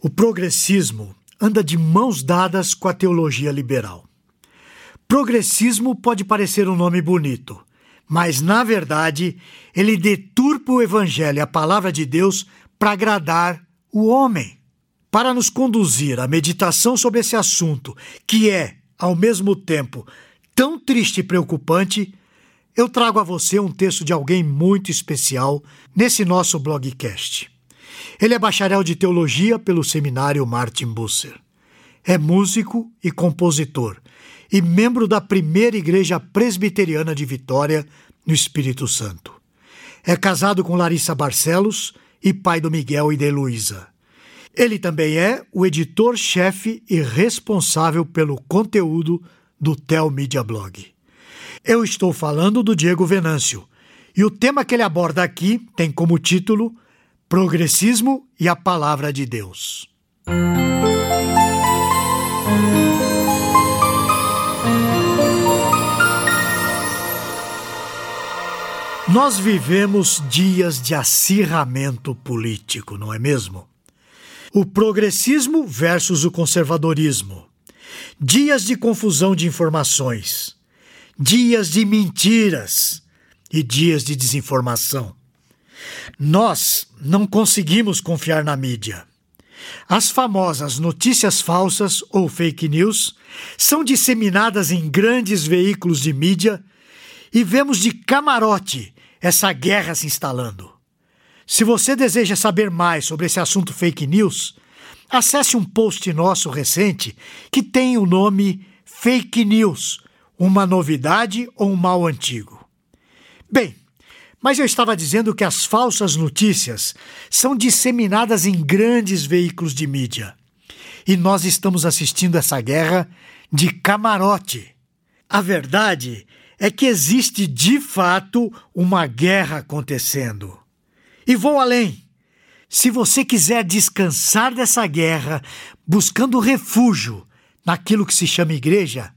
O progressismo anda de mãos dadas com a teologia liberal. Progressismo pode parecer um nome bonito, mas na verdade ele deturpa o evangelho e a palavra de Deus para agradar o homem. Para nos conduzir à meditação sobre esse assunto, que é, ao mesmo tempo, tão triste e preocupante, eu trago a você um texto de alguém muito especial nesse nosso blogcast. Ele é bacharel de teologia pelo seminário Martin Busser. É músico e compositor e membro da primeira igreja presbiteriana de Vitória, no Espírito Santo. É casado com Larissa Barcelos e pai do Miguel e de Luísa. Ele também é o editor-chefe e responsável pelo conteúdo do Tel Media Blog. Eu estou falando do Diego Venâncio, e o tema que ele aborda aqui tem como título Progressismo e a Palavra de Deus. Nós vivemos dias de acirramento político, não é mesmo? O progressismo versus o conservadorismo. Dias de confusão de informações. Dias de mentiras e dias de desinformação. Nós não conseguimos confiar na mídia. As famosas notícias falsas ou fake news são disseminadas em grandes veículos de mídia e vemos de camarote essa guerra se instalando. Se você deseja saber mais sobre esse assunto fake news, acesse um post nosso recente que tem o nome Fake News uma novidade ou um mal antigo. Bem, mas eu estava dizendo que as falsas notícias são disseminadas em grandes veículos de mídia. E nós estamos assistindo essa guerra de camarote. A verdade é que existe de fato uma guerra acontecendo. E vou além. Se você quiser descansar dessa guerra, buscando refúgio naquilo que se chama igreja,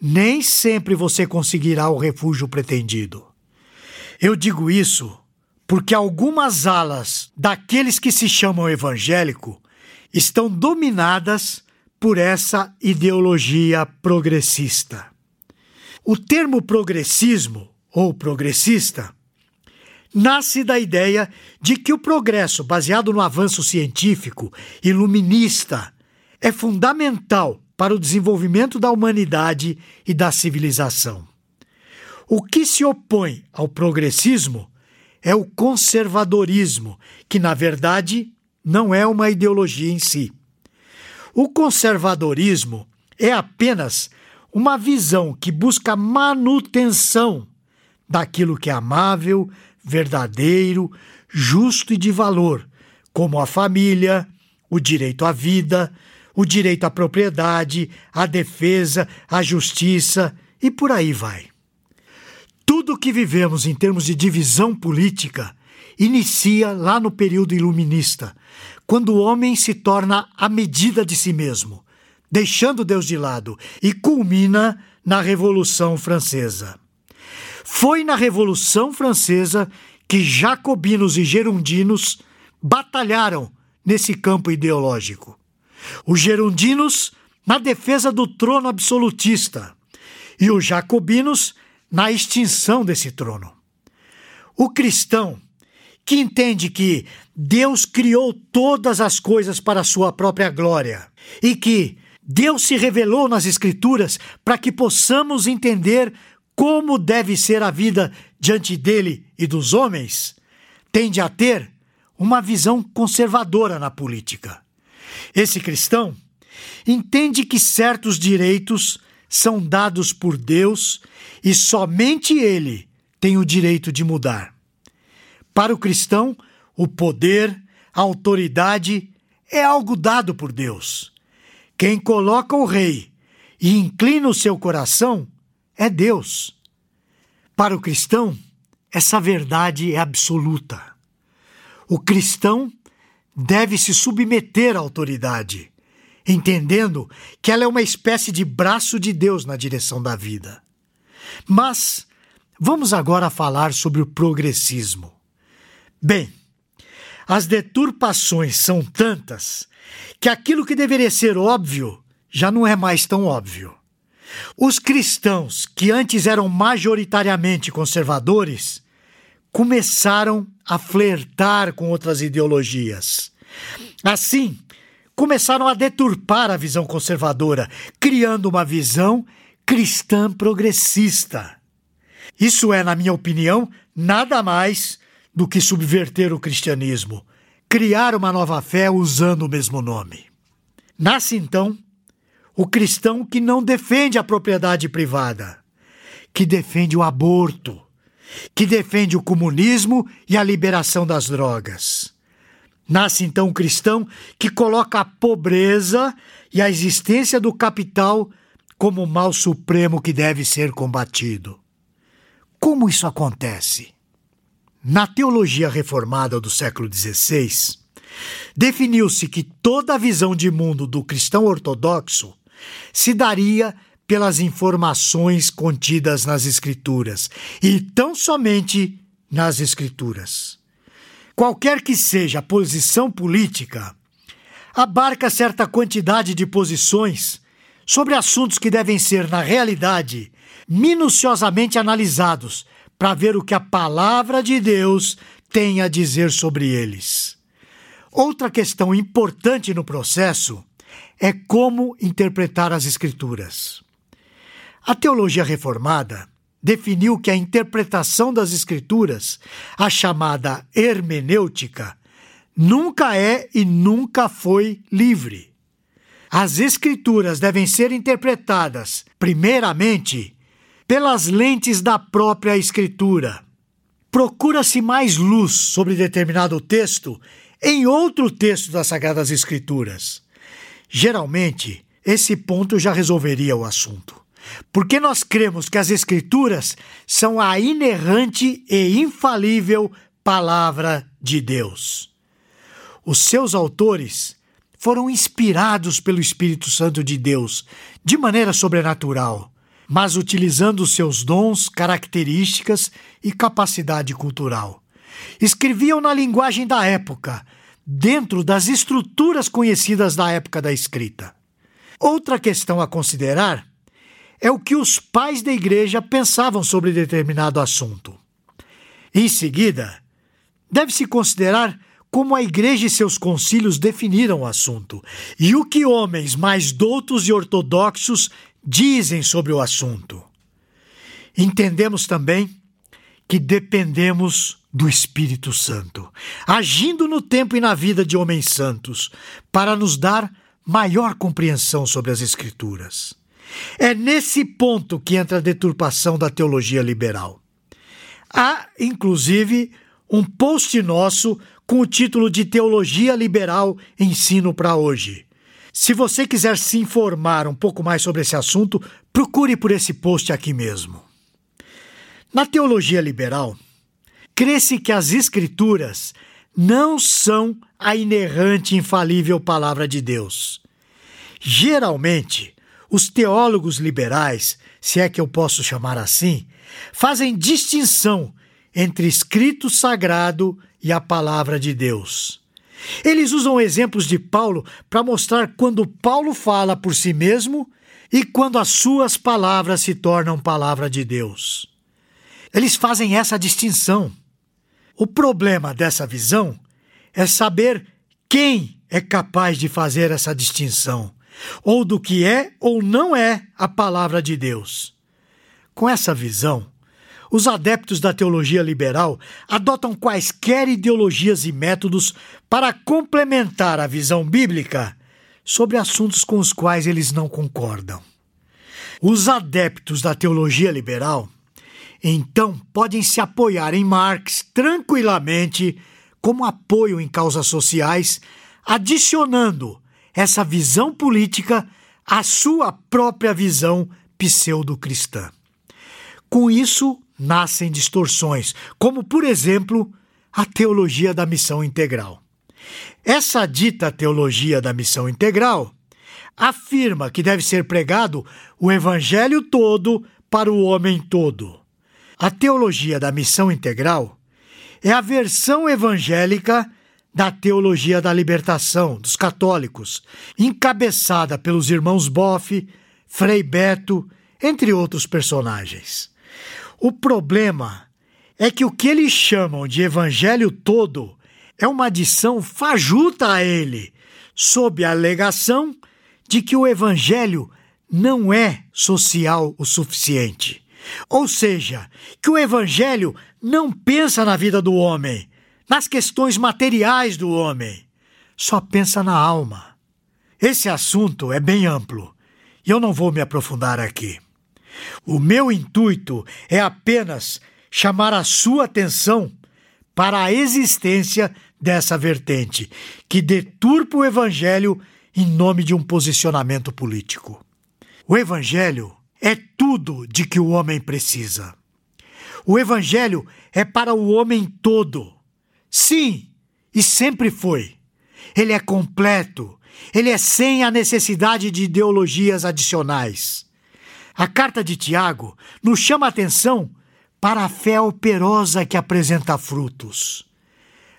nem sempre você conseguirá o refúgio pretendido. Eu digo isso porque algumas alas daqueles que se chamam evangélico estão dominadas por essa ideologia progressista. O termo progressismo ou progressista nasce da ideia de que o progresso baseado no avanço científico iluminista é fundamental para o desenvolvimento da humanidade e da civilização. O que se opõe ao progressismo é o conservadorismo, que na verdade não é uma ideologia em si. O conservadorismo é apenas uma visão que busca manutenção daquilo que é amável, verdadeiro, justo e de valor, como a família, o direito à vida, o direito à propriedade, à defesa, à justiça e por aí vai. Tudo o que vivemos em termos de divisão política inicia lá no período iluminista, quando o homem se torna a medida de si mesmo, deixando Deus de lado, e culmina na Revolução Francesa. Foi na Revolução Francesa que jacobinos e gerundinos batalharam nesse campo ideológico. Os gerundinos na defesa do trono absolutista e os jacobinos na extinção desse trono. O cristão, que entende que Deus criou todas as coisas para sua própria glória e que Deus se revelou nas Escrituras para que possamos entender como deve ser a vida diante dele e dos homens, tende a ter uma visão conservadora na política. Esse cristão entende que certos direitos são dados por Deus e somente Ele tem o direito de mudar. Para o cristão, o poder, a autoridade é algo dado por Deus. Quem coloca o rei e inclina o seu coração é Deus. Para o cristão, essa verdade é absoluta. O cristão deve se submeter à autoridade, entendendo que ela é uma espécie de braço de Deus na direção da vida. Mas vamos agora falar sobre o progressismo. Bem, as deturpações são tantas que aquilo que deveria ser óbvio já não é mais tão óbvio. Os cristãos, que antes eram majoritariamente conservadores, começaram a flertar com outras ideologias. Assim, começaram a deturpar a visão conservadora, criando uma visão cristã progressista. Isso é, na minha opinião, nada mais do que subverter o cristianismo, criar uma nova fé usando o mesmo nome. Nasce então o cristão que não defende a propriedade privada, que defende o aborto, que defende o comunismo e a liberação das drogas. Nasce então um cristão que coloca a pobreza e a existência do capital como o mal supremo que deve ser combatido. Como isso acontece? Na teologia reformada do século XVI, definiu-se que toda a visão de mundo do cristão ortodoxo se daria pelas informações contidas nas Escrituras e tão somente nas Escrituras. Qualquer que seja a posição política, abarca certa quantidade de posições sobre assuntos que devem ser, na realidade, minuciosamente analisados para ver o que a palavra de Deus tem a dizer sobre eles. Outra questão importante no processo é como interpretar as Escrituras. A teologia reformada definiu que a interpretação das Escrituras, a chamada hermenêutica, nunca é e nunca foi livre. As Escrituras devem ser interpretadas, primeiramente, pelas lentes da própria Escritura. Procura-se mais luz sobre determinado texto em outro texto das Sagradas Escrituras. Geralmente, esse ponto já resolveria o assunto. Porque nós cremos que as Escrituras são a inerrante e infalível palavra de Deus. Os seus autores foram inspirados pelo Espírito Santo de Deus de maneira sobrenatural, mas utilizando seus dons, características e capacidade cultural. Escreviam na linguagem da época dentro das estruturas conhecidas da época da escrita. Outra questão a considerar é o que os pais da igreja pensavam sobre determinado assunto. Em seguida, deve-se considerar como a igreja e seus concílios definiram o assunto e o que homens mais doutos e ortodoxos dizem sobre o assunto. Entendemos também que dependemos do Espírito Santo, agindo no tempo e na vida de homens santos, para nos dar maior compreensão sobre as Escrituras. É nesse ponto que entra a deturpação da teologia liberal. Há, inclusive, um post nosso com o título de Teologia Liberal Ensino para Hoje. Se você quiser se informar um pouco mais sobre esse assunto, procure por esse post aqui mesmo. Na teologia liberal, crê-se que as Escrituras não são a inerrante infalível palavra de Deus. Geralmente, os teólogos liberais, se é que eu posso chamar assim, fazem distinção entre escrito sagrado e a palavra de Deus. Eles usam exemplos de Paulo para mostrar quando Paulo fala por si mesmo e quando as suas palavras se tornam palavra de Deus. Eles fazem essa distinção. O problema dessa visão é saber quem é capaz de fazer essa distinção, ou do que é ou não é a palavra de Deus. Com essa visão, os adeptos da teologia liberal adotam quaisquer ideologias e métodos para complementar a visão bíblica sobre assuntos com os quais eles não concordam. Os adeptos da teologia liberal então podem se apoiar em Marx tranquilamente como apoio em causas sociais, adicionando essa visão política à sua própria visão pseudo-cristã. Com isso, nascem distorções, como, por exemplo, a teologia da missão integral. Essa dita teologia da missão integral afirma que deve ser pregado o evangelho todo para o homem todo. A teologia da missão integral é a versão evangélica da teologia da libertação dos católicos, encabeçada pelos irmãos Boff, Frei Beto, entre outros personagens. O problema é que o que eles chamam de evangelho todo é uma adição fajuta a ele, sob a alegação de que o evangelho não é social o suficiente. Ou seja, que o evangelho não pensa na vida do homem, nas questões materiais do homem, só pensa na alma. Esse assunto é bem amplo e eu não vou me aprofundar aqui. O meu intuito é apenas chamar a sua atenção para a existência dessa vertente que deturpa o evangelho em nome de um posicionamento político. O evangelho é tudo de que o homem precisa. O Evangelho é para o homem todo. Sim, e sempre foi. Ele é completo, ele é sem a necessidade de ideologias adicionais. A carta de Tiago nos chama a atenção para a fé operosa que apresenta frutos.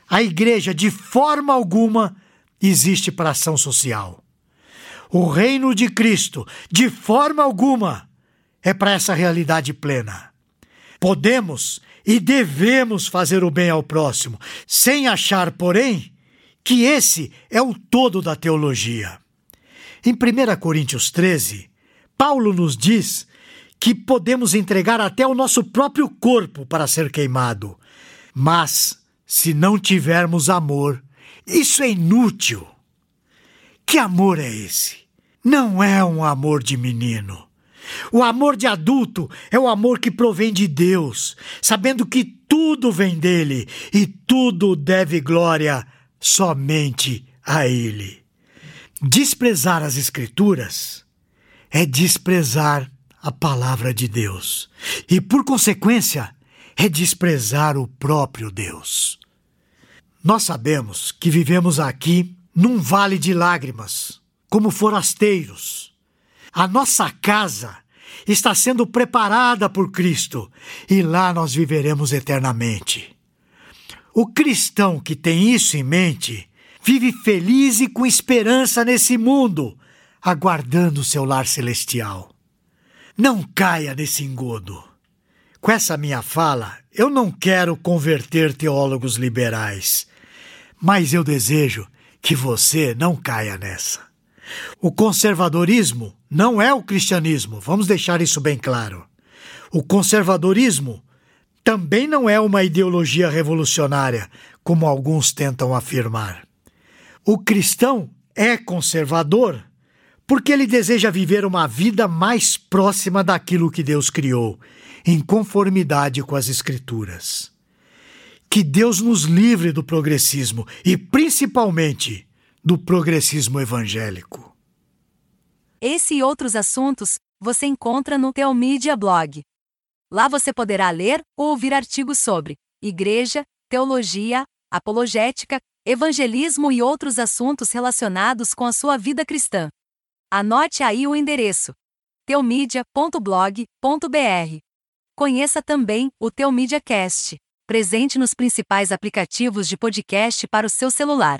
A igreja, de forma alguma, existe para ação social. O reino de Cristo, de forma alguma, é para essa realidade plena. Podemos e devemos fazer o bem ao próximo, sem achar, porém, que esse é o todo da teologia. Em 1 Coríntios 13, Paulo nos diz que podemos entregar até o nosso próprio corpo para ser queimado, mas se não tivermos amor, isso é inútil. Que amor é esse? Não é um amor de menino o amor de adulto é o amor que provém de Deus, sabendo que tudo vem dele e tudo deve glória somente a ele. Desprezar as Escrituras é desprezar a palavra de Deus e, por consequência, é desprezar o próprio Deus. Nós sabemos que vivemos aqui num vale de lágrimas, como forasteiros a nossa casa está sendo preparada por Cristo e lá nós viveremos eternamente. O cristão que tem isso em mente vive feliz e com esperança nesse mundo, aguardando seu lar celestial. Não caia nesse engodo. Com essa minha fala, eu não quero converter teólogos liberais, mas eu desejo que você não caia nessa. O conservadorismo não é o cristianismo, vamos deixar isso bem claro. O conservadorismo também não é uma ideologia revolucionária, como alguns tentam afirmar. O cristão é conservador porque ele deseja viver uma vida mais próxima daquilo que Deus criou, em conformidade com as Escrituras. Que Deus nos livre do progressismo e, principalmente, do progressismo evangélico. Esse e outros assuntos você encontra no Teomídia Blog. Lá você poderá ler ou ouvir artigos sobre igreja, teologia, apologética, evangelismo e outros assuntos relacionados com a sua vida cristã. Anote aí o endereço: teomídia.blog.br. Conheça também o Teomídia Cast, presente nos principais aplicativos de podcast para o seu celular.